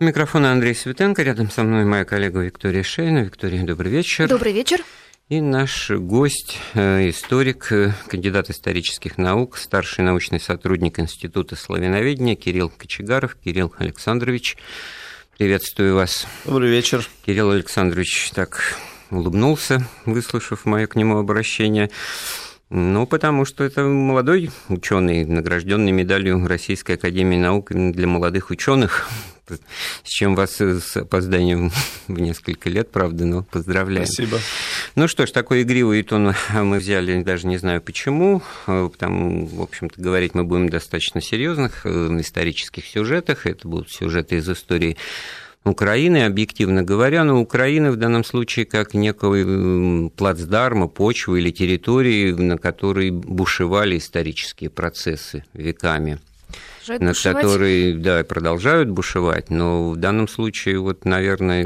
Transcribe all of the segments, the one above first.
Микрофон Андрей Светенко. Рядом со мной моя коллега Виктория Шейна. Виктория, добрый вечер. Добрый вечер. И наш гость, э, историк, э, кандидат исторических наук, старший научный сотрудник Института славяноведения Кирилл Кочегаров. Кирилл Александрович, приветствую вас. Добрый вечер. Кирилл Александрович так улыбнулся, выслушав мое к нему обращение. Ну, потому что это молодой ученый, награжденный медалью Российской Академии Наук для молодых ученых, с чем вас с опозданием в несколько лет, правда, но поздравляем. Спасибо. Ну что ж, такой игривый тон мы взяли, даже не знаю почему, потому, в общем-то, говорить мы будем достаточно серьезных э, исторических сюжетах, это будут сюжеты из истории Украины, объективно говоря, но Украина в данном случае как некого плацдарма, почвы или территории, на которой бушевали исторические процессы веками над бушевать. которые да, продолжают бушевать, но в данном случае, вот, наверное,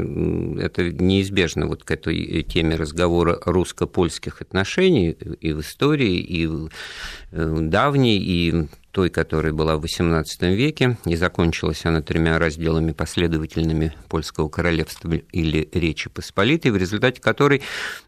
это неизбежно вот к этой теме разговора русско-польских отношений и в истории, и в э, давней, и той, которая была в XVIII веке, и закончилась она тремя разделами последовательными польского королевства или Речи Посполитой, в результате которой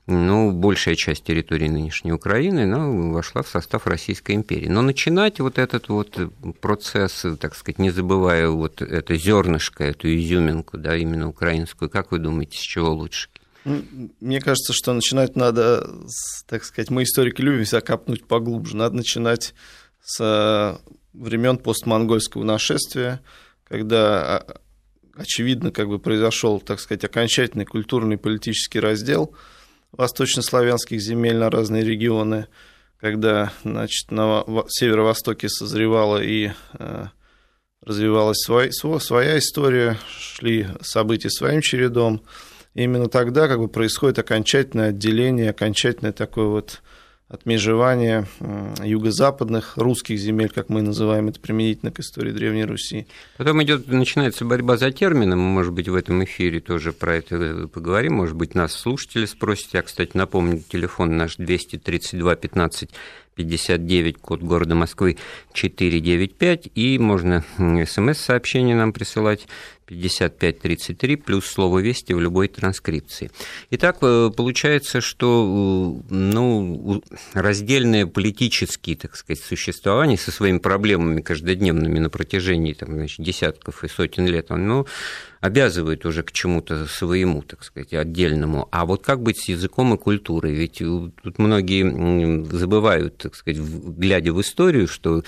ну, большая часть территории нынешней Украины ну, вошла в состав Российской империи. Но начинать вот этот вот процесс, так сказать, не забывая вот это зернышко, эту изюминку, да, именно украинскую, как вы думаете, с чего лучше? Мне кажется, что начинать надо, так сказать, мы историки любим себя копнуть поглубже, надо начинать с э, времен постмонгольского нашествия, когда а, очевидно как бы произошел, так сказать, окончательный культурный и политический раздел восточнославянских земель на разные регионы, когда значит, на северо-востоке созревала и э, развивалась свой, своя история, шли события своим чередом. И именно тогда как бы происходит окончательное отделение, окончательное такое вот отмежевание юго-западных русских земель, как мы называем это применительно к истории Древней Руси. Потом идет, начинается борьба за термином, может быть, в этом эфире тоже про это поговорим, может быть, нас слушатели спросят. Я, кстати, напомню, телефон наш 232 15 59, код города Москвы 495, и можно смс-сообщение нам присылать 5533 плюс слово «Вести» в любой транскрипции. Итак, э, получается, что э, ну, раздельное политические, так сказать, существование со своими проблемами каждодневными на протяжении там, значит, десятков и сотен лет, оно обязывает уже к чему-то своему, так сказать, отдельному. А вот как быть с языком и культурой? Ведь тут многие забывают, так сказать, глядя в историю, что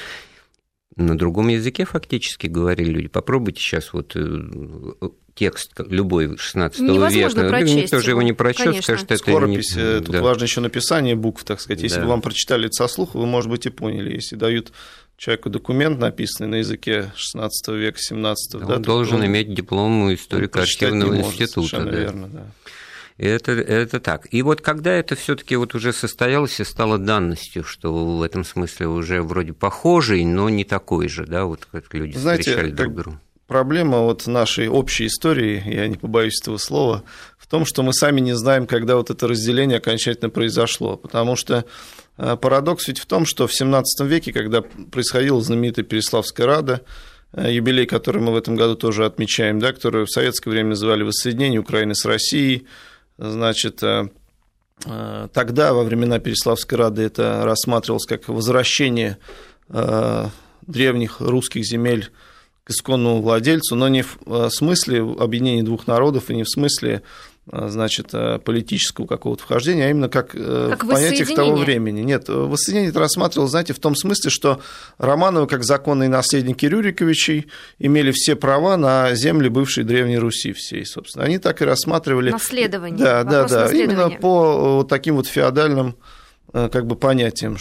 на другом языке фактически говорили люди. Попробуйте сейчас вот э, текст любой 16 Невозможно века. Прочесть Никто же его не прочтет, скажет, это Скоропись, не... Э, тут да. важно еще написание букв, так сказать. Если да. бы вам прочитали это со слуха, вы, может быть, и поняли. Если дают человеку документ, написанный на языке 16 века, 17 да, Он должен он, иметь диплом историко-архивного института. Да. верно, да. Это, это так. И вот когда это все-таки вот уже состоялось и стало данностью, что в этом смысле уже вроде похожий, но не такой же, да, вот как люди Знаете, встречали друг друга. Проблема вот нашей общей истории, я не побоюсь этого слова, в том, что мы сами не знаем, когда вот это разделение окончательно произошло. Потому что э, парадокс ведь в том, что в XVII веке, когда происходила знаменитая Переславская Рада, э, юбилей, который мы в этом году тоже отмечаем, да, который в советское время называли «Воссоединение Украины с Россией», Значит, э, тогда, во времена Переславской Рады, это рассматривалось как возвращение древних русских земель к исконному владельцу, но не в смысле объединения двух народов и не в смысле а, значит, э, политического какого-то вхождения, а именно как, э, как в понятиях того времени. Нет, воссоединение это рассматривалось, знаете, в том смысле, что Романовы, как законные наследники Рюриковичей, имели все права на земли бывшей Древней Руси всей, собственно. Они так и рассматривали... Наследование. Да, да, да, именно по вот таким вот феодальным Э, как бы понятием,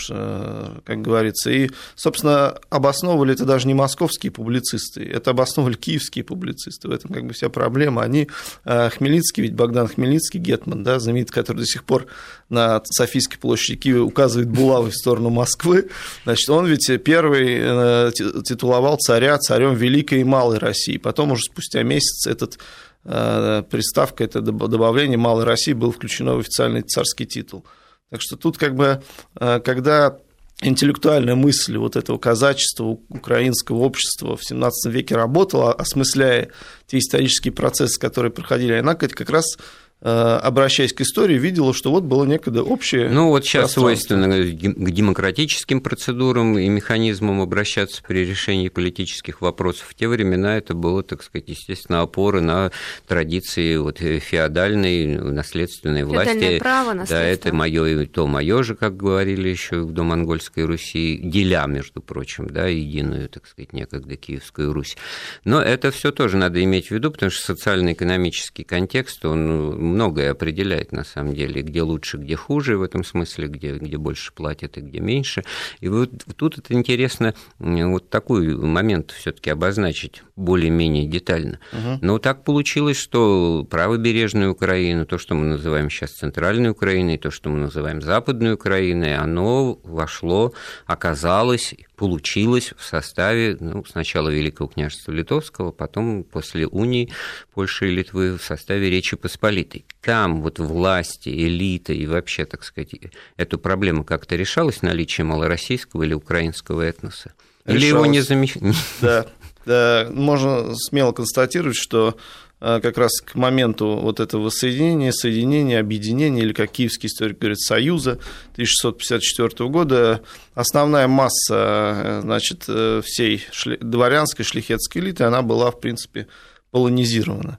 как говорится. И, собственно, обосновывали это даже не московские публицисты, это обосновывали киевские публицисты. В этом как бы вся проблема. Они, э, Хмельницкий, ведь Богдан Хмельницкий, Гетман, да, знаменитый, который до сих пор на Софийской площади Киева указывает булавой в сторону Москвы, значит, он ведь первый э, титуловал царя царем Великой и Малой России. Потом уже спустя месяц этот приставка, это добавление Малой России было включено в официальный царский титул. Так что тут как бы, э, когда интеллектуальная мысль вот этого казачества, украинского общества в 17 веке работала, осмысляя те исторические процессы, которые проходили, она как раз обращаясь к истории, видела, что вот было некогда общее. Ну, вот сейчас свойственно к демократическим процедурам и механизмам обращаться при решении политических вопросов. В те времена это было, так сказать, естественно, опоры на традиции вот феодальной наследственной власти. право, Да, это мое и то мое же, как говорили еще в домонгольской Руси, деля, между прочим, да, единую, так сказать, некогда Киевскую Русь. Но это все тоже надо иметь в виду, потому что социально-экономический контекст, он многое определяет на самом деле, где лучше, где хуже в этом смысле, где, где больше платят и где меньше. И вот тут это интересно вот такой момент все-таки обозначить более-менее детально. Угу. Но так получилось, что правобережная Украина, то, что мы называем сейчас центральной Украиной, то, что мы называем западной Украиной, оно вошло, оказалось, получилось в составе ну, сначала Великого княжества Литовского, потом после унии Польши и Литвы в составе Речи Посполитой. Там вот власти, элита и вообще, так сказать, эту проблему как-то решалась наличие малороссийского или украинского этноса? Или его не замечали? Да, можно смело констатировать, что а, как раз к моменту вот этого воссоединения, соединения, объединения, или как киевский историк говорит, союза 1654 года, основная масса э, значит, э, всей дворянской шлихетской элиты, она была, в принципе, полонизирована.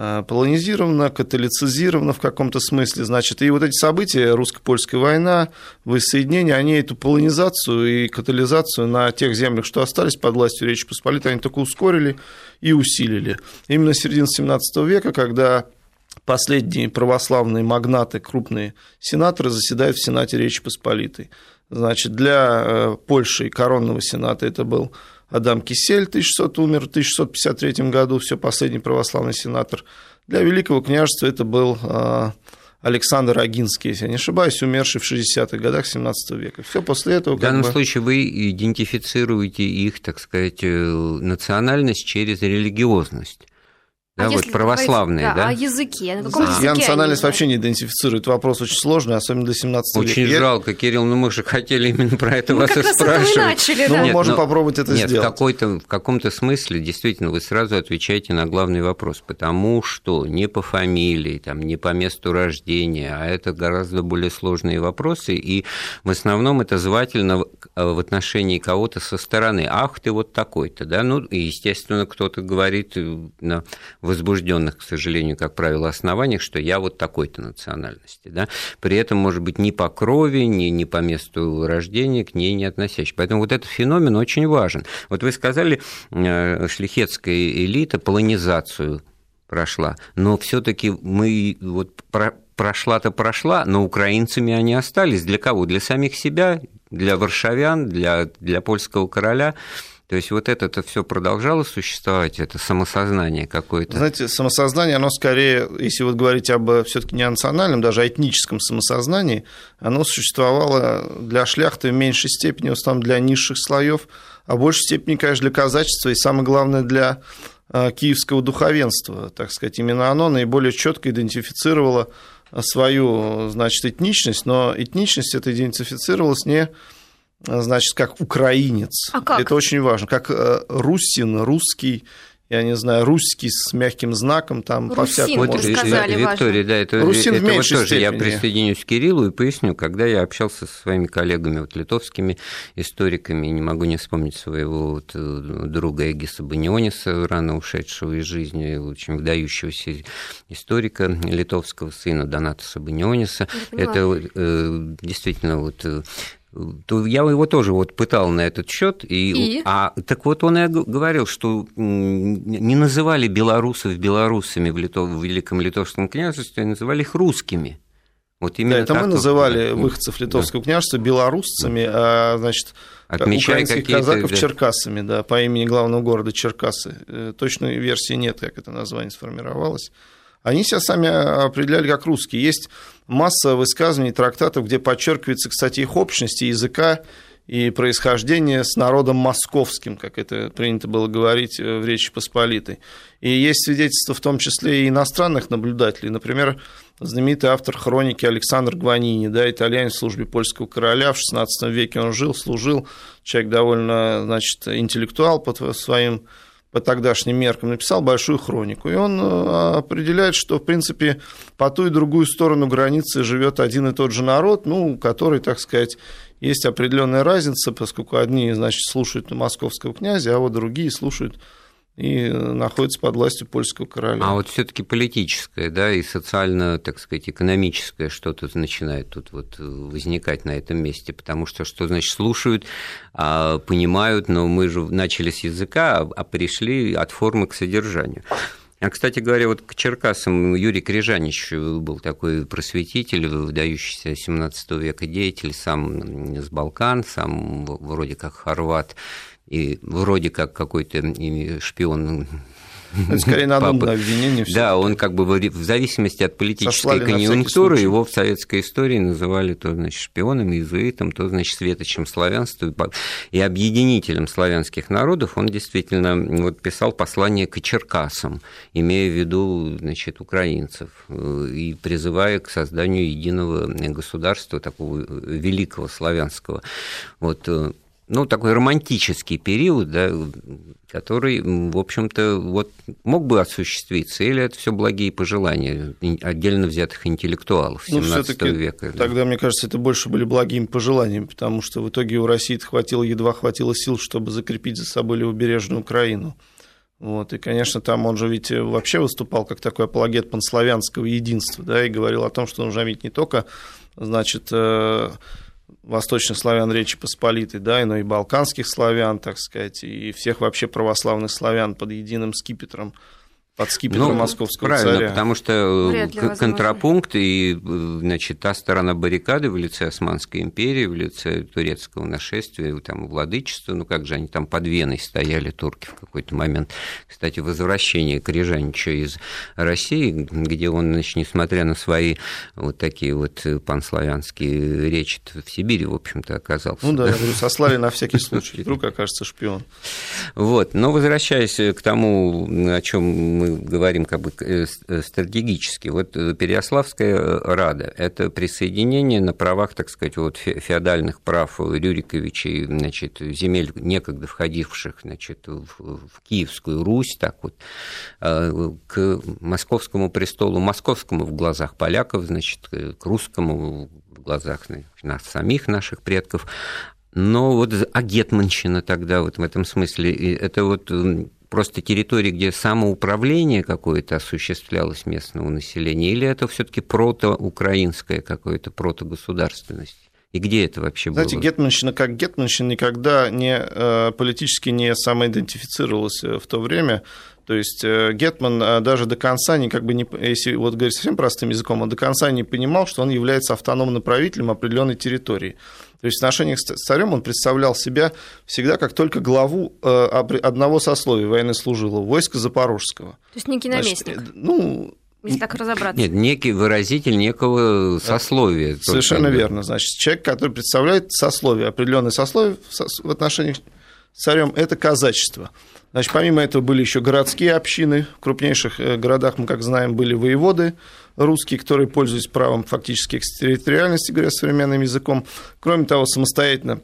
Э, полонизирована, католицизирована в каком-то смысле, значит, и вот эти события, русско-польская война, воссоединение, они эту полонизацию и катализацию на тех землях, что остались под властью Речи Посполитой, они только ускорили и усилили. Именно с середины 17 века, когда последние православные магнаты, крупные сенаторы заседают в Сенате Речи Посполитой. Значит, для э, Польши коронного сената это был Адам Кисель, 1600 умер в 1653 году, все последний православный сенатор. Для Великого княжества это был а, Александр Агинский, если я не ошибаюсь, умерший в 60-х годах 17 века. Все после этого... В данном бы... случае вы идентифицируете их, так сказать, э, национальность через религиозность. Да, а вот православные, говорить, да, да? О языке. На каком языке Я национальность вообще не идентифицирую. Это вопрос очень сложный, особенно для 17 очень века. Очень жалко, Кирилл, но мы же хотели именно про это мы вас как и спрашивать. Начали, ну, да. мы можем но, попробовать это нет, сделать. В, какой-то, в каком-то смысле, действительно, вы сразу отвечаете на главный вопрос, потому что не по фамилии, там, не по месту рождения, а это гораздо более сложные вопросы, и в основном это звательно в отношении кого-то со стороны. Ах, ты вот такой-то, да? Ну, и, естественно, кто-то говорит на возбужденных, сожалению, как правило, основаниях, что я вот такой-то национальности. Да? При этом, может быть, ни по крови, ни, ни по месту рождения к ней не относящий. Поэтому вот этот феномен очень важен. Вот вы сказали, э, шлихетская элита полонизацию прошла, но все-таки мы вот про прошла-то прошла, но украинцами они остались. Для кого? Для самих себя, для варшавян, для, для польского короля. То есть вот это все продолжало существовать, это самосознание какое-то. Знаете, самосознание, оно скорее, если вот говорить об все-таки не национальном, даже а этническом самосознании, оно существовало для шляхты в меньшей степени, в основном для низших слоев, а в большей степени, конечно, для казачества и самое главное для а, киевского духовенства, так сказать. Именно оно наиболее четко идентифицировало свою, значит, этничность, но этничность это идентифицировалась не значит, как украинец. А как? Это очень важно. Как э, русин, русский, я не знаю, русский с мягким знаком, там по всякому. Вот, сказали, Виктория, да, это, Русин это в вот тоже степени. я присоединюсь к Кириллу и поясню, когда я общался со своими коллегами, вот литовскими историками, не могу не вспомнить своего вот э, друга Эгиса Баниониса, рано ушедшего из жизни, очень выдающегося историка литовского сына Доната Сабаниониса. Это э, действительно вот то я его тоже вот пытал на этот счет. И, и? А так вот он и говорил, что не называли белорусов белорусами в, Литов, в Великом Литовском княжестве, а называли их русскими. Вот именно да, это мы называли вот, выходцев Литовского да. княжества белорусцами, а, значит, Отмечая украинских казаков да. черкасами, да, по имени главного города Черкасы. Э, точной версии нет, как это название сформировалось. Они себя сами определяли как русские. Есть масса высказываний, трактатов, где подчеркивается, кстати, их общность и языка, и происхождение с народом московским, как это принято было говорить э, в Речи Посполитой. И есть свидетельства в том числе и иностранных наблюдателей. Например, знаменитый автор хроники Александр Гванини, да, итальянец в службе польского короля, в XVI веке он жил, служил, человек довольно, значит, интеллектуал по своим по тогдашним меркам, написал большую хронику. И он э, определяет, что, в принципе, по ту и другую сторону границы живет один и тот же народ, ну, который, так сказать, есть определенная разница, поскольку одни, значит, слушают московского князя, а вот другие слушают и находится под властью польского короля. А вот все-таки политическое, да, и социально, так сказать, экономическое что-то начинает тут вот возникать на этом месте, потому что что значит слушают, а, понимают, но мы же начали с языка, а, а пришли от формы к содержанию. А, кстати говоря, вот к Черкасам Юрий Крижанич был такой просветитель, выдающийся 17 века деятель, сам с Балкан, сам вроде как хорват, и вроде как какой-то шпион это скорее надуманное обвинение. Да, он как бы в зависимости от политической конъюнктуры его в советской истории называли то, значит, шпионом, иезуитом, то, значит, светочем славянства и объединителем славянских народов. Он действительно вот, писал послание к черкасам, имея в виду, значит, украинцев, э, и призывая к созданию единого государства, такого великого славянского. Вот э, ну, такой романтический период, да, который, в общем-то, вот мог бы осуществиться, или это все благие пожелания отдельно взятых интеллектуалов 17 ну, века. Да. Тогда, мне кажется, это больше были благими пожеланиями, потому что в итоге у России хватило, едва хватило сил, чтобы закрепить за собой левобережную Украину. Вот, и, конечно, там он же ведь вообще выступал как такой апологет панславянского единства, да, и говорил о том, что нужно ведь не только, значит, э, восточных славян Речи Посполитой, да, но и балканских славян, так сказать, и всех вообще православных славян под единым скипетром под скипетром ну, московского правильно, царя. потому что э, контрапункт и э, значит, та сторона баррикады в лице Османской империи, в лице турецкого нашествия, там, владычества, ну как же они там под Веной стояли, турки в какой-то момент. Кстати, возвращение Крижанича из России, где он, значит, несмотря на свои вот такие вот панславянские речи в Сибири, в общем-то, оказался. Ну да, я говорю, сослали на всякий случай, вдруг окажется шпион. Вот, но возвращаясь к тому, о чем мы говорим как бы э, э, стратегически. Вот э, Переяславская Рада – это присоединение на правах, так сказать, вот феодальных прав Рюриковичей, значит, земель, некогда входивших значит, в Киевскую Русь, так вот, к московскому престолу, московскому в глазах поляков, значит, к русскому в глазах нас, самих наших предков, но вот а гетманщина тогда вот в этом смысле, это вот просто территории, где самоуправление какое-то осуществлялось местного населения, или это все-таки протоукраинская какая-то протогосударственность? И где это вообще Знаете, было? Знаете, гетманщина как гетманщина никогда не, э, политически не самоидентифицировалась в то время. То есть э, Гетман э, даже до конца не, как бы не, если вот говорить совсем простым языком, он до конца не понимал, что он является автономным правителем определенной территории. То есть в отношениях с царем он представлял себя всегда как только главу э, одного сословия военнослужилого, войска Запорожского. То есть некий наместник. Значит, ну, если так разобраться. Нет, некий выразитель некого сословия. Совершенно верно. Значит, человек, который представляет сословие, определенное сословие в отношениях с царем, это казачество. Значит, помимо этого были еще городские общины. В крупнейших э, городах, мы, как знаем, были воеводы русские, которые пользуются правом фактически экстерриториальности, говоря современным языком. Кроме того, самостоятельно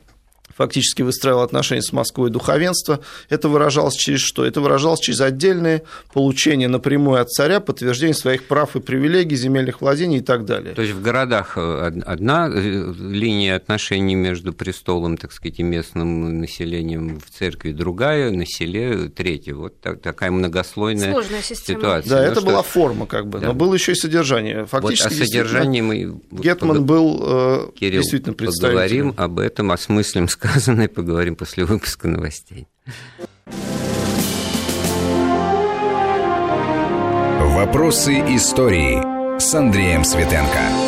фактически выстраивал отношения с Москвой духовенство. Это выражалось через что? Это выражалось через отдельное получение напрямую от царя подтверждение своих прав и привилегий, земельных владений и так далее. То есть в городах э, одна э, линия отношений между престолом, так сказать, и местным населением в церкви, другая, на селе третья. Вот такая многослойная ситуация. Да, ну, это что... была форма как бы, да. но было еще и содержание. Фактически, вот о содержании мы... Гетман был э, Кирилл, действительно представителем. поговорим об этом, осмыслим сказанное поговорим после выпуска новостей. Вопросы истории с Андреем Светенко.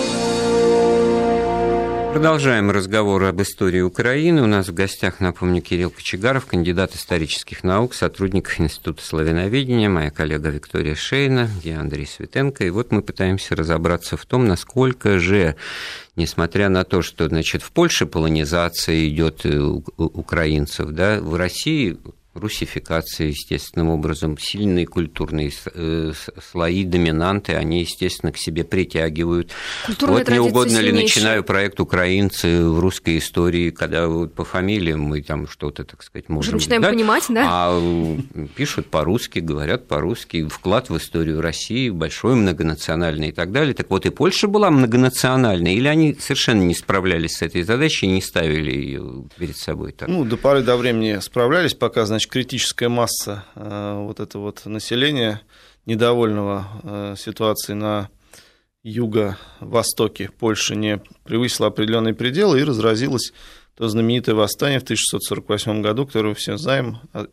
Продолжаем разговор об истории Украины. У нас в гостях, напомню, Кирилл Кочегаров, кандидат исторических наук, сотрудник Института славяноведения, моя коллега Виктория Шейна, я Андрей Светенко. И вот мы пытаемся разобраться в том, насколько же несмотря на то, что значит, в Польше полонизация идет украинцев, да, в России русификация естественным образом, сильные культурные э, слои, доминанты, они, естественно, к себе притягивают. Культурные вот не угодно ли начинаю проект «Украинцы» в русской истории, когда вот по фамилиям мы там что-то, так сказать, можем... Уже начинаем дать, понимать, да? А пишут по-русски, говорят по-русски, вклад в историю России большой, многонациональный и так далее. Так вот, и Польша была многонациональной, или они совершенно не справлялись с этой задачей и не ставили ее перед собой? Так? Ну, до поры до времени справлялись, пока, значит, значит, критическая масса э, вот этого вот населения, недовольного э, ситуацией на юго-востоке. Польши не превысила определенные пределы и разразилось то знаменитое восстание в 1648 году, которое мы все знаем, а,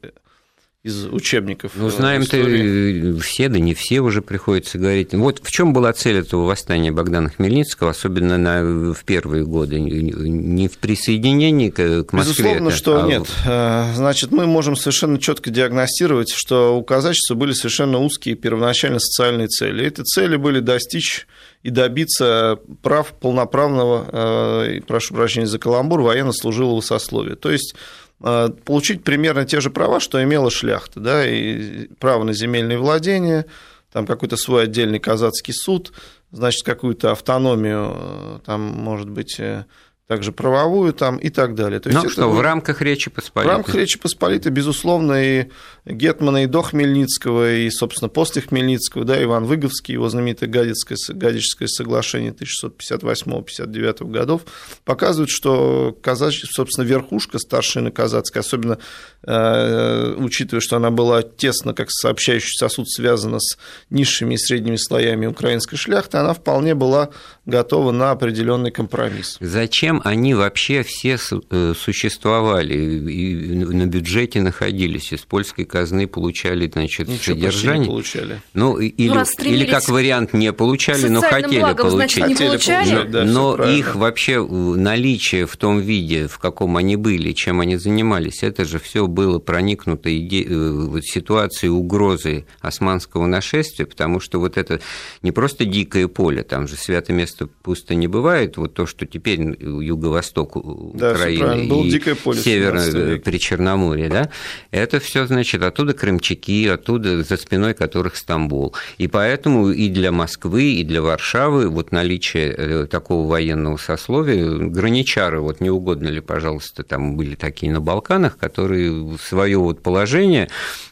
из учебников. Ну, знаем-то все, да не все уже приходится говорить. Вот в чем была цель этого восстания Богдана Хмельницкого, особенно на, в первые годы? Не в присоединении к, к Москве? Безусловно, это, что а... нет. Э, значит, мы можем совершенно четко диагностировать, что у казачества были совершенно узкие первоначально социальные цели. Эти цели были достичь и добиться прав полноправного, э, прошу прощения за каламбур, военнослужилого сословия. То есть Э, получить примерно те же права, что имела шляхта, да, и право на земельные владения, там какой-то свой отдельный казацкий суд, значит, какую-то автономию, э, там, может быть, э, также правовую там и так далее. То есть ну что, в рамках Речи Посполитой? В рамках Речи Посполитой, безусловно, и Гетмана, и до Хмельницкого, и, собственно, после Хмельницкого, да, Иван Выговский, его знаменитое Гадическое, Гадическое соглашение 1658-59 годов, показывают, что казач, собственно, верхушка старшина казацкая, особенно э, учитывая, что она была тесно, как сообщающий сосуд, связана с низшими и средними слоями украинской шляхты, она вполне была готова на определенный компромисс. Зачем они вообще все э, существовали и на бюджете находились, из польской казны получали, значит, Ничего содержание? не получали. Ну, или, ну, или как вариант не получали, но хотели благом, получить. Значит, не получали? Получать, да, но их вообще наличие в том виде, в каком они были, чем они занимались, это же все было проникнуто иде... Э, ситуацией угрозы османского нашествия, потому что вот это не просто дикое поле, там же святое место пусто не бывает, вот то, что теперь юго-восток да, Украины и поле северное при Черноморье, да, это все, значит, оттуда крымчаки, оттуда за спиной которых Стамбул. И поэтому и для Москвы, и для Варшавы вот наличие э, такого военного сословия, граничары, вот не угодно ли, пожалуйста, там были такие на Балканах, которые свое вот положение,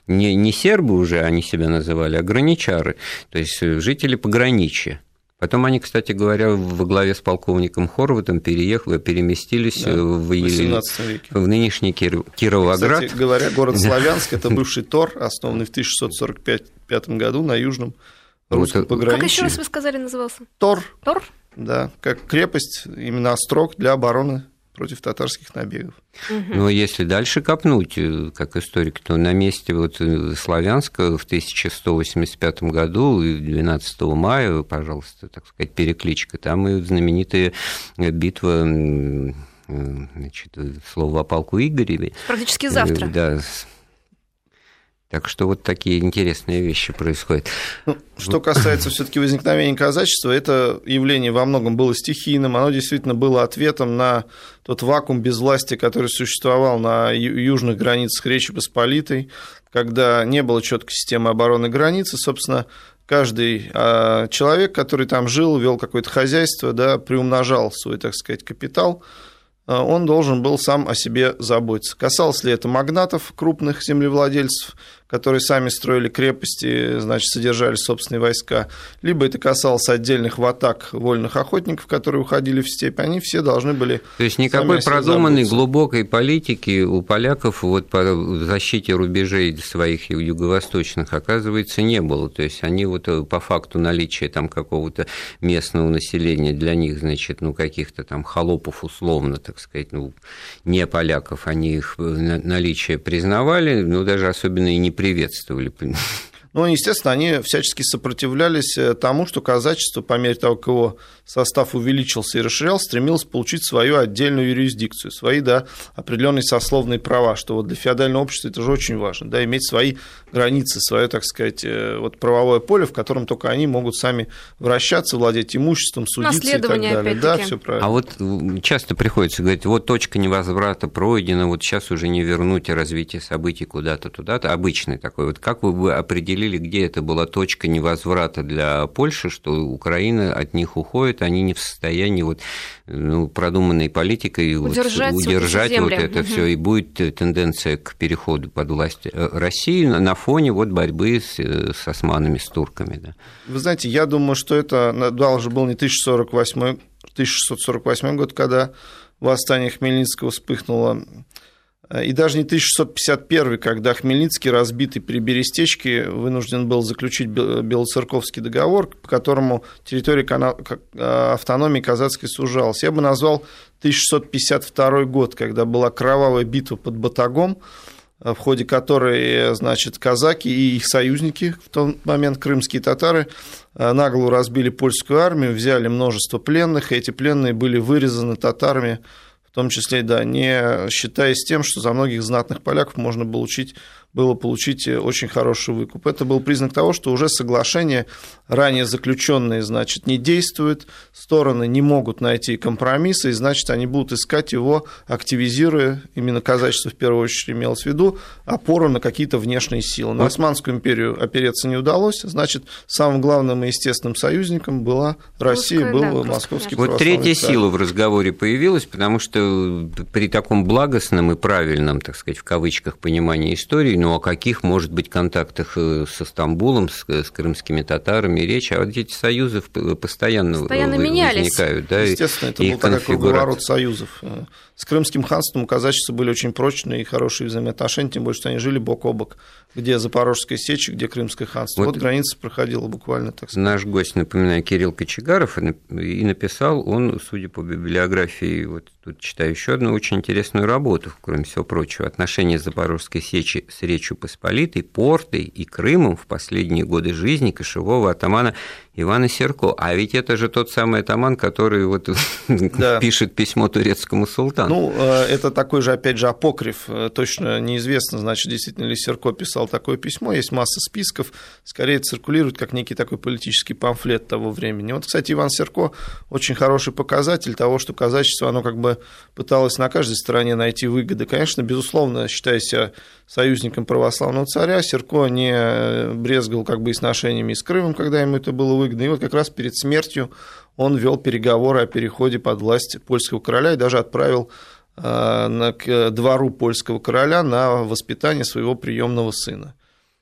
не, не сербы уже они себя называли, а граничары, то есть жители пограничья. Потом они, кстати говоря, во главе с полковником Хорватом переехали, переместились да, в, в, веке. в нынешний Кир... Кировоград. Кстати говоря, город Славянск – это бывший Тор, основанный в 1645 году на южном русском пограничье. Как еще раз вы сказали, назывался? Тор. Тор? Да, как крепость, именно острог для обороны против татарских набегов. Но если дальше копнуть, э, как историк, то на месте вот э, Славянска в 1185 году, 12 мая, пожалуйста, так сказать, перекличка, там и знаменитая битва значит, слово о полку Игореве. Практически завтра. Э, да, так что вот такие интересные вещи происходят. Ну, что касается все-таки возникновения казачества, это явление во многом было стихийным, оно действительно было ответом на тот вакуум безвластия, который существовал на южных границах Речи Посполитой, когда не было четкой системы обороны границы, собственно, каждый а, человек, который там жил, вел какое-то хозяйство, да, приумножал свой, так сказать, капитал, а, он должен был сам о себе заботиться. Касалось ли это магнатов, крупных землевладельцев, которые сами строили крепости, значит, содержали собственные войска, либо это касалось отдельных ватак вольных охотников, которые уходили в степь, они все должны были... То есть никакой продуманной глубокой политики у поляков вот по защите рубежей своих юго-восточных, оказывается, не было. То есть они вот э, по факту наличия там какого-то местного населения для них, значит, ну, каких-то там холопов условно, так сказать, ну, не поляков, они их э, наличие признавали, ну, даже особенно и не приветствовали. Но, естественно, они всячески сопротивлялись э, тому, что казачество, по мере того, как его состав увеличился и расширялся, стремилось получить свою отдельную юрисдикцию, свои да, определенные сословные права, что вот для феодального общества это же очень важно, да, иметь свои границы, свое, так сказать, э, вот правовое поле, в котором только они могут сами вращаться, владеть имуществом, судиться и так далее. Да, все правильно. А вот часто приходится говорить, вот точка невозврата пройдена, вот сейчас уже не вернуть развитие событий куда-то туда-то, обычный такой. Вот как вы бы определили, где это была точка невозврата для Польши, что Украина от них уходит, они не в состоянии вот, ну, продуманной политикой удержать, вот, удержать вот это угу. все, и будет тенденция к переходу под власть э, России на фоне вот борьбы с, э, с османами, с турками. Да. Вы знаете, я думаю, что это даже был не 1048, 1648 год, когда восстание Хмельницкого вспыхнуло Э, и даже не 1651, когда Хмельницкий, разбитый при Берестечке, вынужден был заключить Белоцерковский договор, по которому территория э, автономии казацкой сужалась. Я бы назвал 1652 год, когда была кровавая битва под Батагом, э, в ходе которой, значит, казаки и их союзники, в тот момент крымские татары, нагло разбили польскую армию, взяли множество пленных, и эти пленные были вырезаны татарами в том числе, да, не считаясь тем, что за многих знатных поляков можно было учить было получить э, очень хороший выкуп. Это был признак того, что уже соглашение, ранее заключенные, значит, не действует, стороны не могут найти компромисса, и, значит, они будут искать его, активизируя, именно казачество в первую очередь имелось в виду, опору на какие-то внешние силы. На Османскую империю опереться не удалось, значит, самым главным и естественным союзником была Россия, Русская, был да, московский Вот третья царь. сила в разговоре появилась, потому что при таком благостном и правильном, так сказать, в кавычках, понимании истории, ну, о каких, может быть, контактах э, со Стамбулом, с, с крымскими татарами речь, а вот эти союзы постоянно, постоянно возникают. Да, Естественно, это был такой круговорот союзов. С крымским ханством у казачества были очень прочные и хорошие взаимоотношения, тем более, что они жили бок о бок, где Запорожская сечь, где Крымское ханство. Вот, вот граница проходила буквально так сказать. Наш гость, напоминаю, Кирилл Кочегаров, и написал он, судя по библиографии, вот тут читаю еще одну очень интересную работу, кроме всего прочего, отношения Запорожской сечи с Речью Посполитой, Портой и Крымом в последние годы жизни кошевого атамана Ивана Серко. А ведь это же тот самый атаман, который вот да. пишет письмо турецкому султану. Ну, э, это такой же, опять же, апокриф. Э, точно неизвестно, значит, действительно ли Серко писал такое письмо. Есть масса списков. Скорее циркулирует как некий такой политический памфлет того времени. Вот, кстати, Иван Серко очень хороший показатель того, что казачество, оно как бы пыталось на каждой стороне найти выгоды. Конечно, безусловно, считая себя союзником православного царя, Серко не брезгал как бы и сношениями с Крымом, когда ему это было выгодно. И вот как раз перед смертью он вел переговоры о переходе под власть польского короля и даже отправил э, к двору польского короля на воспитание своего приемного сына.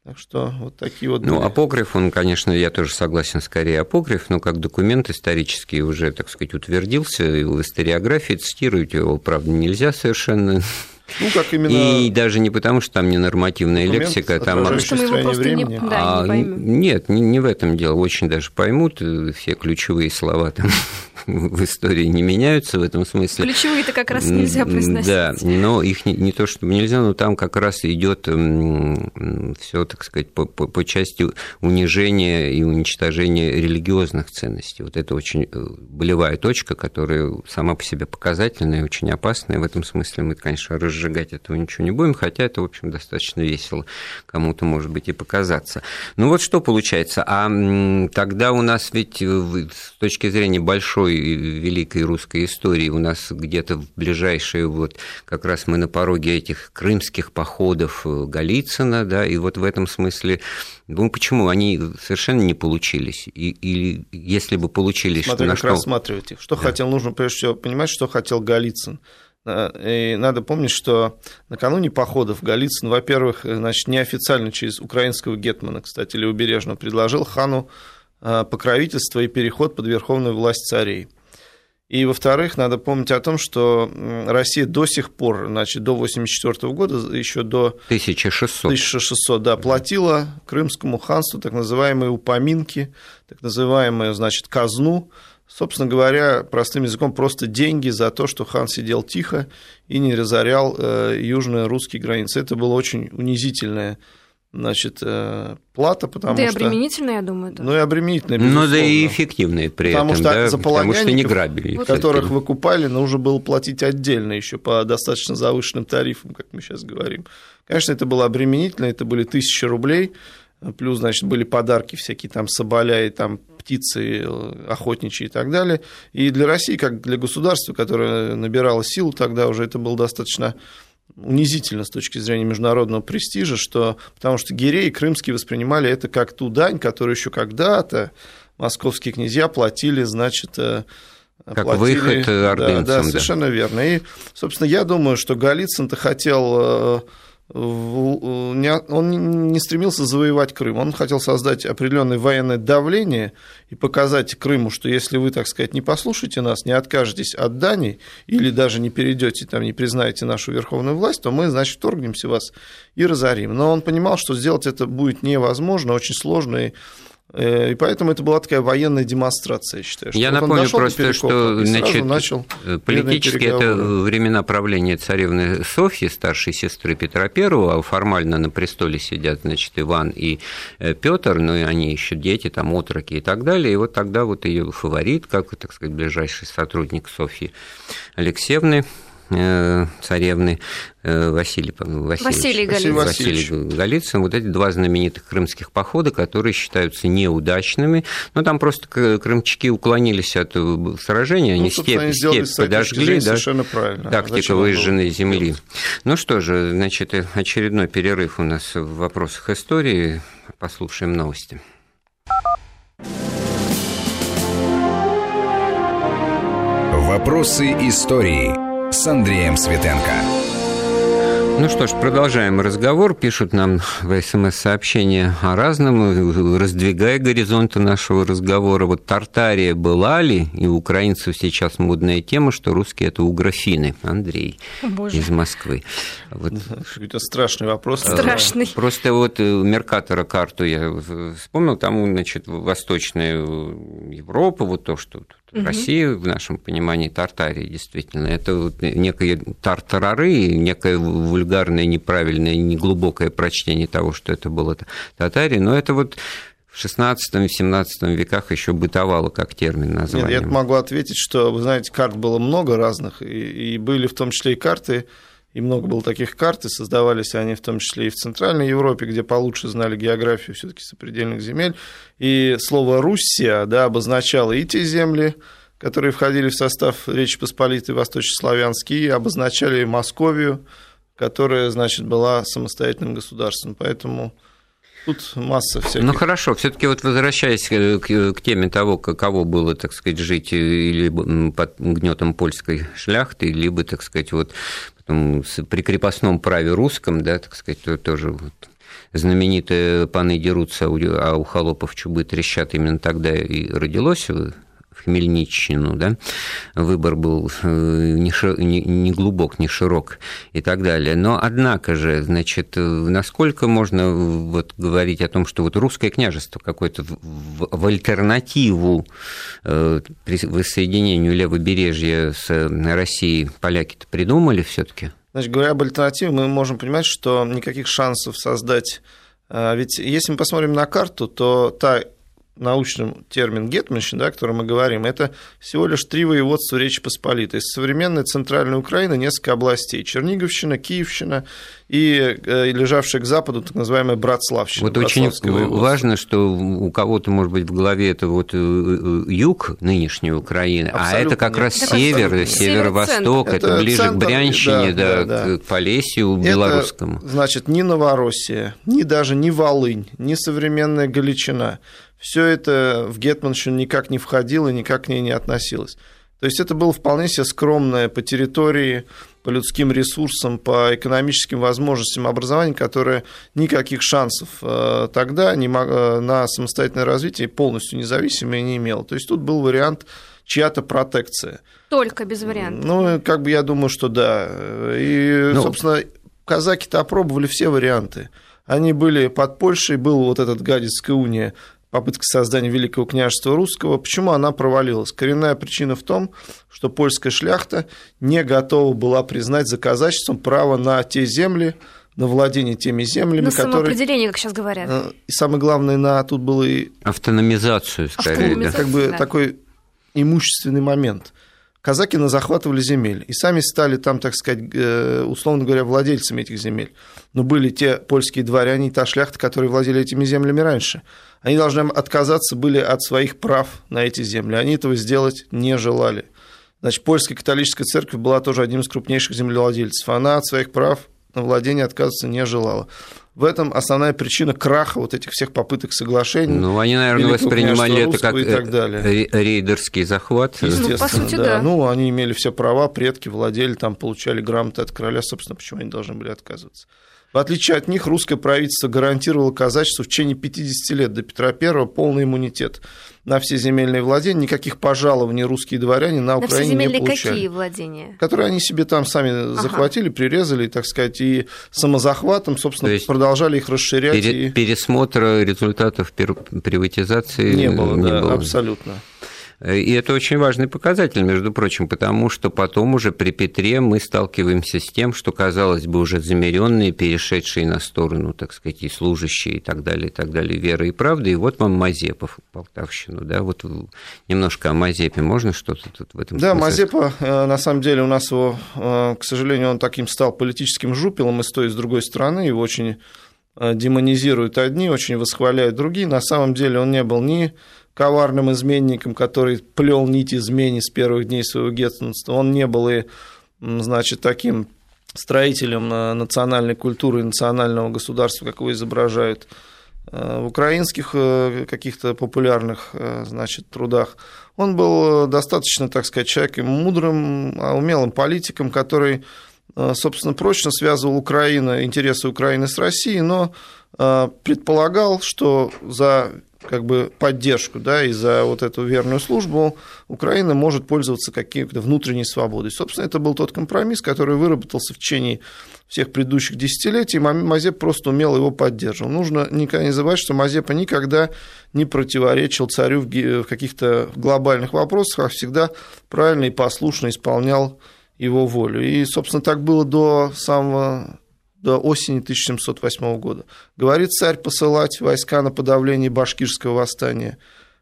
Так что вот такие вот. Ну, были. апокриф, он, конечно, я тоже согласен, скорее апокриф, но как документ исторический уже, так сказать, утвердился, в историографии цитировать его, правда, нельзя совершенно ну, как именно... И даже не потому, что там ненормативная лексика, там... Потому что мы его просто времени. не, да, а, не поймем. Нет, не, не в этом дело. Очень даже поймут э, все ключевые слова там в истории не меняются в этом смысле. Ключевые-то как раз нельзя произносить. Да, но их не, не то, чтобы нельзя, но там как раз идет все, так сказать, по, по, по части унижения и уничтожения религиозных ценностей. Вот это очень э, болевая точка, которая сама по себе показательная и очень опасная. В этом смысле мы, конечно, разжигать этого ничего не будем, хотя это, в общем, достаточно весело кому-то, может быть, и показаться. Ну вот что получается? А тогда у нас ведь э, с точки зрения большой великой русской истории у нас где-то в ближайшие, вот как раз мы на пороге этих крымских походов э, Голицына, да, и вот в этом смысле, ну почему они совершенно не получились? И, или если бы получились, Смотри, что как на рассматривать их. Что да. хотел, нужно прежде всего понимать, что хотел Голицын. И надо помнить, что накануне походов Голицын, во-первых, значит, неофициально через украинского гетмана, кстати, или убережного, предложил хану Э, покровительство и переход под верховную власть царей. И, во-вторых, надо помнить о том, что Россия до сих пор, значит, до 1984 года, еще до 1600, 1600 да, платила Крымскому ханству так называемые упоминки, так называемую, значит, казну, собственно говоря, простым языком, просто деньги за то, что хан сидел тихо и не разорял э, южные русские границы. Это было очень унизительное значит, э, плата, потому да что... Да и обременительная, я думаю. Да. Ну и обременительная, безусловно. Ну да и эффективная при потому этом, что да, за потому что не грабили. Которых выкупали, нужно было платить отдельно еще по достаточно завышенным тарифам, как мы сейчас говорим. Конечно, это было обременительно, это были тысячи рублей, плюс, значит, были подарки всякие там соболя и там птицы охотничьи и так далее. И для России, как для государства, которое набирало силу тогда уже, это было достаточно унизительно с точки зрения международного престижа, что, потому что гиреи крымские воспринимали это как ту дань, которую еще когда-то московские князья платили, значит, э, как платили, выход ордынцам. Да, да, совершенно да. верно. И, собственно, я думаю, что Голицын-то хотел э, он не стремился завоевать Крым, он хотел создать определенное военное давление и показать Крыму, что если вы, так сказать, не послушаете нас, не откажетесь от Дании или даже не перейдете, там, не признаете нашу верховную власть, то мы, значит, вторгнемся вас и разорим. Но он понимал, что сделать это будет невозможно, очень сложно, и Э, и поэтому это была такая военная демонстрация, я считаю. Что я вот напомню просто, что значит, начал политически это времена правления царевны Софьи, старшей сестры Петра I, а формально на престоле сидят, значит, Иван и э, Петр, ну и они еще дети, там, отроки и так далее. И вот тогда вот ее фаворит, как, так сказать, ближайший сотрудник Софьи Алексеевны, Э, царевны э, Василий, Василий, Василий, Василий Голицын. Вот эти два знаменитых крымских похода, которые считаются неудачными. Но там просто крымчаки уклонились от э, сражения, они ну, степь, степь подожгли. Да, совершенно правильно. Тактика выжженной земли. Ну что же, значит, очередной перерыв у нас в вопросах истории. Послушаем новости. Вопросы истории с Андреем Светенко. Ну что ж, продолжаем разговор. Пишут нам в СМС-сообщения о разном, раздвигая горизонты нашего разговора. Вот Тартария была ли? И у украинцев сейчас модная тема, что русские – это угрофины. Андрей Боже. из Москвы. Вот. Это страшный вопрос. Страшный. Просто вот э, Меркатора карту я вспомнил, там, значит, Восточная Европа, вот то, что Угу. Россия, в нашем понимании, Тартария, действительно. Это вот некие тартарары, некое вульгарное, неправильное, неглубокое прочтение того, что это было Татария, но это вот в XVI-XVII веках еще бытовало как термин название. Нет, я могу ответить, что, вы знаете, карт было много разных, и, и были в том числе и карты, и много было таких карт, и создавались они в том числе и в Центральной Европе, где получше знали географию все таки сопредельных земель. И слово «Руссия» да, обозначало и те земли, которые входили в состав Речи Посполитой Восточнославянские, и обозначали Московию, которая, значит, была самостоятельным государством. Поэтому Тут масса всяких. Ну хорошо, все-таки вот возвращаясь к, теме того, каково было, так сказать, жить или под гнетом польской шляхты, либо, так сказать, вот при крепостном праве русском, да, так сказать, то, тоже вот знаменитые паны дерутся, а у холопов чубы трещат именно тогда и родилось в Хмельниччину, да, выбор был э, не, шир, не, не глубок, не широк и так далее. Но, однако же, значит, насколько можно вот говорить о том, что вот русское княжество какое-то в, в альтернативу э, воссоединению левобережья с Россией поляки-то придумали все таки Значит, говоря об альтернативе, мы можем понимать, что никаких шансов создать... Э, ведь если мы посмотрим на карту, то та научным термин гетманщина, да, о котором мы говорим, это всего лишь три воеводства Речи Посполитой. Из современной центральной Украины несколько областей. Черниговщина, Киевщина и э, лежавшая к западу так называемая Братславщина. Вот очень важно, что у кого-то, может быть, в голове это вот э, э, юг нынешней Украины, Абсолютно а это как нет. раз это север, северо-восток, это, это ближе центр, к Брянщине, да, да, да. к Полесью это, белорусскому. Значит, ни Новороссия, ни даже не Волынь, ни современная Галичина – все это в Гетманщину никак не входило, никак к ней не относилось. То есть это было вполне себе скромное по территории, по людским ресурсам, по экономическим возможностям образования, которое никаких шансов э, тогда не мог, э, на самостоятельное развитие полностью независимое не имело. То есть тут был вариант чья-то протекция. Только без вариантов. Ну, как бы я думаю, что да. И, ну... собственно, казаки-то опробовали все варианты. Они были под Польшей, был вот этот Гадицкая уния попытка создания Великого княжества русского. Почему она провалилась? Коренная причина в том, что польская шляхта не готова была признать за казачеством право на те земли, на владение теми землями, на которые... самоопределение, как сейчас говорят. Э, и самое главное, на тут было и... Автономизацию, скорее, да. Как бы да. такой имущественный момент. Казаки захватывали земель и сами стали там, так сказать, э, условно говоря, владельцами этих земель. Но были те польские дворяне и та шляхта, которые владели этими землями раньше. Они должны отказаться были от своих прав на эти земли. Они этого сделать не желали. Значит, польская католическая церковь была тоже одним из крупнейших землевладельцев. Она от своих прав на владение отказываться не желала. В этом основная причина краха вот этих всех попыток соглашений. Ну, они, наверное, Великого воспринимали это как Русского и так далее. ре- рейдерский захват. Естественно, Ну, по сути, да. да. Ну, они имели все права, предки владели, там получали грамоты от короля, собственно, почему они должны были отказываться. В отличие от них, русское правительство гарантировало казачеству в течение 50 лет до Петра I полный иммунитет на все земельные владения, никаких пожалований русские дворяне на На все Украине не получали. какие владения? Которые они себе там сами захватили, прирезали, так сказать, и самозахватом, собственно, То есть продолжали их расширять. Пере- и... Пересмотра результатов пер- приватизации Не было, да, абсолютно. И это очень важный показатель, между прочим, потому что потом уже при Петре мы сталкиваемся с тем, что, казалось бы, уже замеренные, перешедшие на сторону, так сказать, и служащие и так далее, и так далее, веры и правды. И вот вам Мазепов, Полтавщину, да, вот немножко о Мазепе можно что-то тут в этом Да, смысле? Мазепа, э, на самом деле, у нас его, э, к сожалению, он таким стал политическим жупелом и с той, и с другой стороны, его очень э, демонизируют одни, очень восхваляют другие. На самом деле он не был ни коварным изменником, который плел нить измене с первых дней своего гетманства, он не был и, значит, таким строителем национальной культуры национального государства, как его изображают э, в украинских э, каких-то популярных, э, значит, трудах. Он был достаточно, так сказать, человеком мудрым, а умелым политиком, который, собственно, прочно связывал Украину, интересы Украины с Россией, но предполагал, что за как бы поддержку, да, и за вот эту верную службу Украина может пользоваться какой-то внутренней свободой. Собственно, это был тот компромисс, который выработался в течение всех предыдущих десятилетий, Мазеп просто умело его поддерживал. Нужно никогда не забывать, что Мазепа никогда не противоречил царю в каких-то глобальных вопросах, а всегда правильно и послушно исполнял его волю. И, собственно, так было до самого до осени 1708 года. Говорит царь посылать войска на подавление башкирского восстания.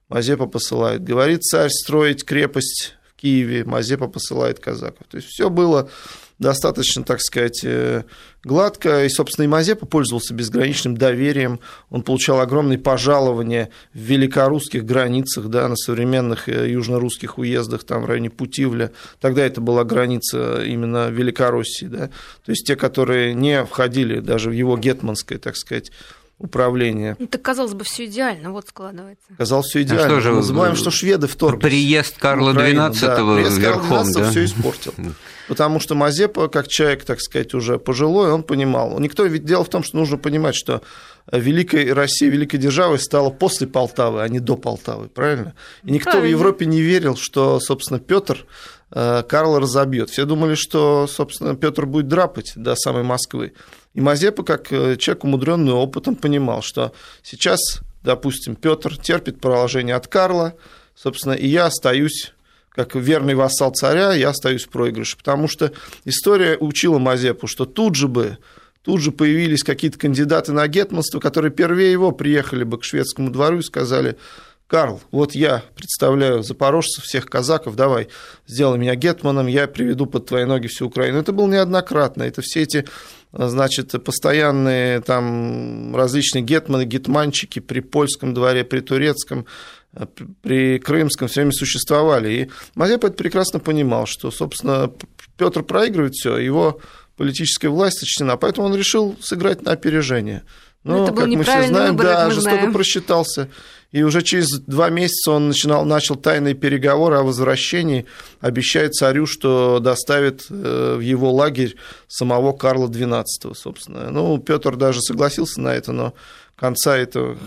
Мазепа посылает. Говорит царь строить крепость в Киеве. Мазепа посылает казаков. То есть все было достаточно, так сказать, э, гладко. И, собственно, и Мазепа пользовался безграничным доверием. Он получал огромные пожалования в великорусских границах, да, на современных э, южнорусских уездах, там в районе Путивля. Тогда это была граница именно Великороссии. Да. То есть те, которые не входили даже в его гетманское, так сказать, управление. Ну, так казалось бы, все идеально, вот складывается. Казалось, все идеально. что же, Мы забываем, что шведы вторглись. Приезд Карла XII да. Приезд верхом, Карла XII да? все испортил. Потому что Мазепа, как человек, так сказать, уже пожилой, он понимал. Никто, ведь дело в том, что нужно понимать, что Великая Россия, великой державой стала после Полтавы, а не до Полтавы, правильно? И никто Правильно. в Европе не верил, что, собственно, Петр Карла разобьет. Все думали, что, собственно, Петр будет драпать до самой Москвы. И Мазепа, как э, человек, умудренный опытом, понимал, что сейчас, допустим, Петр терпит поражение от Карла, собственно, и я остаюсь как верный вассал царя, я остаюсь в проигрыше. Потому что история учила Мазепу, что тут же бы Тут же появились какие-то кандидаты на гетманство, которые первее его приехали бы к шведскому двору и сказали, Карл, вот я представляю запорожцев, всех казаков, давай, сделай меня гетманом, я приведу под твои ноги всю Украину. Это было неоднократно, это все эти, значит, постоянные там различные гетманы, гетманчики при польском дворе, при турецком, при крымском все время существовали. И Мазепа это прекрасно понимал, что, собственно, Петр проигрывает все, его политическая власть сочтена, поэтому он решил сыграть на опережение. Но Но, это был как мы все знаем, выбор, да, мы жестоко знаем. просчитался. И уже через два месяца он начинал, начал тайные переговоры о возвращении, обещая царю, что доставит э, в его лагерь самого Карла XII, собственно. Ну, Петр даже согласился на это, но конца этой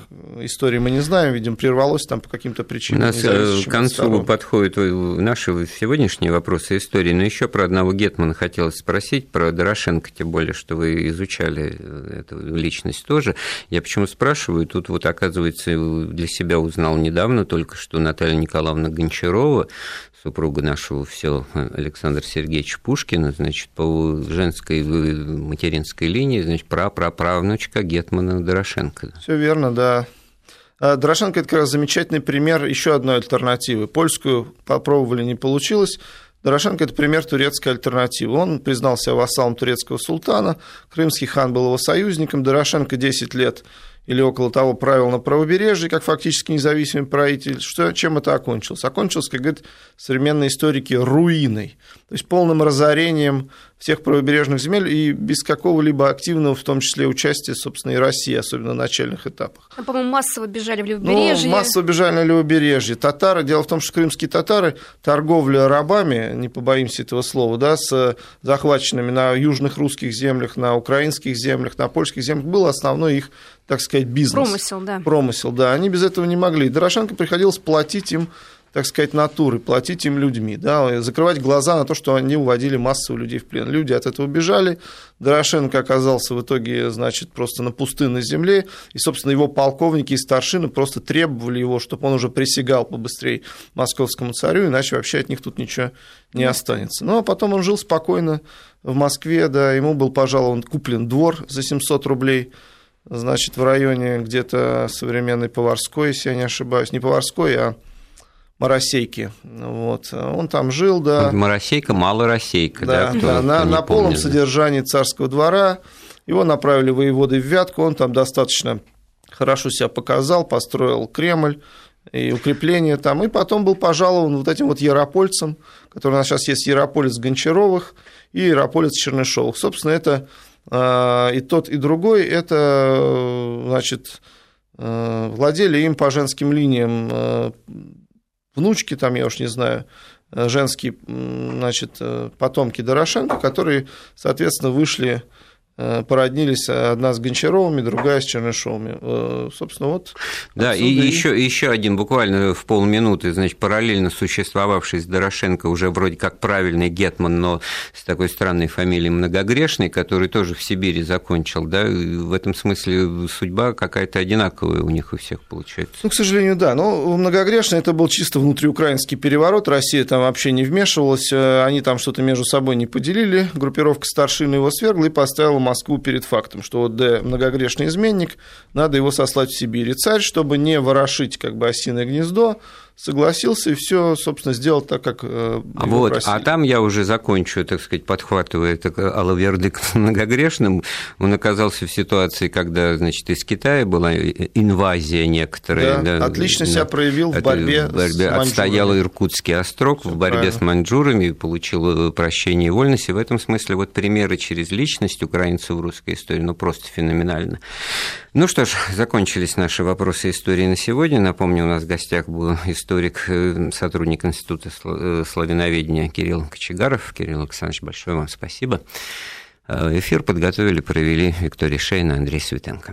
истории мы не знаем, видимо, прервалось там по каким-то У причинам. нас не э, к концу сторон. подходят э, наши сегодняшние вопросы истории, но еще про одного Гетмана хотелось спросить, про Дорошенко, тем более, что вы изучали э, эту личность тоже. Я почему спрашиваю, тут вот, оказывается, для себя узнал недавно только, что Наталья Николаевна Гончарова, супруга нашего все Александра Сергеевича Пушкина, значит, по женской материнской линии, значит, прапраправнучка Гетмана Дорошенко. Все верно, да. А Дорошенко – это как раз замечательный пример еще одной альтернативы. Польскую попробовали, не получилось. Дорошенко – это пример турецкой альтернативы. Он признался вассалом турецкого султана, крымский хан был его союзником, Дорошенко 10 лет или около того правил на правобережье, как фактически независимый правитель. Что, чем это окончилось? Окончилось, как говорят современные историки, руиной, то есть полным разорением всех правобережных земель и без какого-либо активного, в том числе, участия, собственно, и России, особенно на начальных этапах. А, по-моему, массово бежали в Левобережье. Ну, массово бежали на Левобережье. Татары, дело в том, что крымские татары, торговля рабами, не побоимся этого слова, да, с захваченными на южных русских землях, на украинских землях, на польских землях, был основной их так сказать, бизнес. Промысел, да. Промысел, да. Они без этого не могли. Дорошенко приходилось платить им так сказать, натуры, платить им людьми, да, закрывать глаза на то, что они уводили массу людей в плен. Люди от этого убежали, Дорошенко оказался в итоге, значит, просто на пустынной земле, и, собственно, его полковники и старшины просто требовали его, чтобы он уже присягал побыстрее московскому царю, иначе вообще от них тут ничего не останется. Ну, а потом он жил спокойно в Москве, да, ему был пожалован, куплен двор за 700 рублей, значит, в районе где-то современной Поварской, если я не ошибаюсь, не Поварской, а Моросейки. Вот. Он там жил, да. Моросейка, Малороссейка, да, да, кто, да на, на полном содержании царского двора. Его направили воеводы в Вятку, он там достаточно хорошо себя показал, построил Кремль и укрепления там, и потом был пожалован вот этим вот яропольцам, который у нас сейчас есть Ярополец Гончаровых и Ярополец Чернышовых. Собственно, это а, и тот, и другой, это, значит, а, владели им по женским линиям а, внучки, там, я уж не знаю, женские, значит, потомки Дорошенко, которые, соответственно, вышли Э, породнились одна с Гончаровыми, другая с Чернышовыми. Э, собственно, вот. Да, и, и еще, еще один буквально в полминуты, значит, параллельно существовавший с Дорошенко уже вроде как правильный Гетман, но с такой странной фамилией Многогрешный, который тоже в Сибири закончил, да, в этом смысле судьба какая-то одинаковая у них у всех получается. Ну, к сожалению, да, но Многогрешный это был чисто внутриукраинский переворот, Россия там вообще не вмешивалась, э, они там что-то между собой не поделили, группировка старшины его свергла и поставила Москву перед фактом, что вот Д многогрешный изменник, надо его сослать в Сибирь. И царь, чтобы не ворошить как бы осиное гнездо, согласился и все, собственно, сделал так, как э, вот, просили. А там я уже закончу, так сказать, подхватывая это Алавердик многогрешным. Он оказался в ситуации, когда, значит, из Китая была инвазия некоторая. Да, да, отлично да, себя проявил в борьбе, в борьбе с Отстоял Иркутский острог Всё в борьбе правильно. с маньчжурами, получил э, прощение и вольности. В этом смысле вот примеры через личность украинцев в русской истории, ну, просто феноменально. Ну что ж, закончились наши вопросы истории на сегодня. Напомню, у нас в гостях был историк, э, сотрудник Института э, славяноведения Кирилл Кочегаров. Кирилл Александрович, большое вам спасибо. Э, эфир подготовили, провели Виктория Шейна, Андрей Светенко.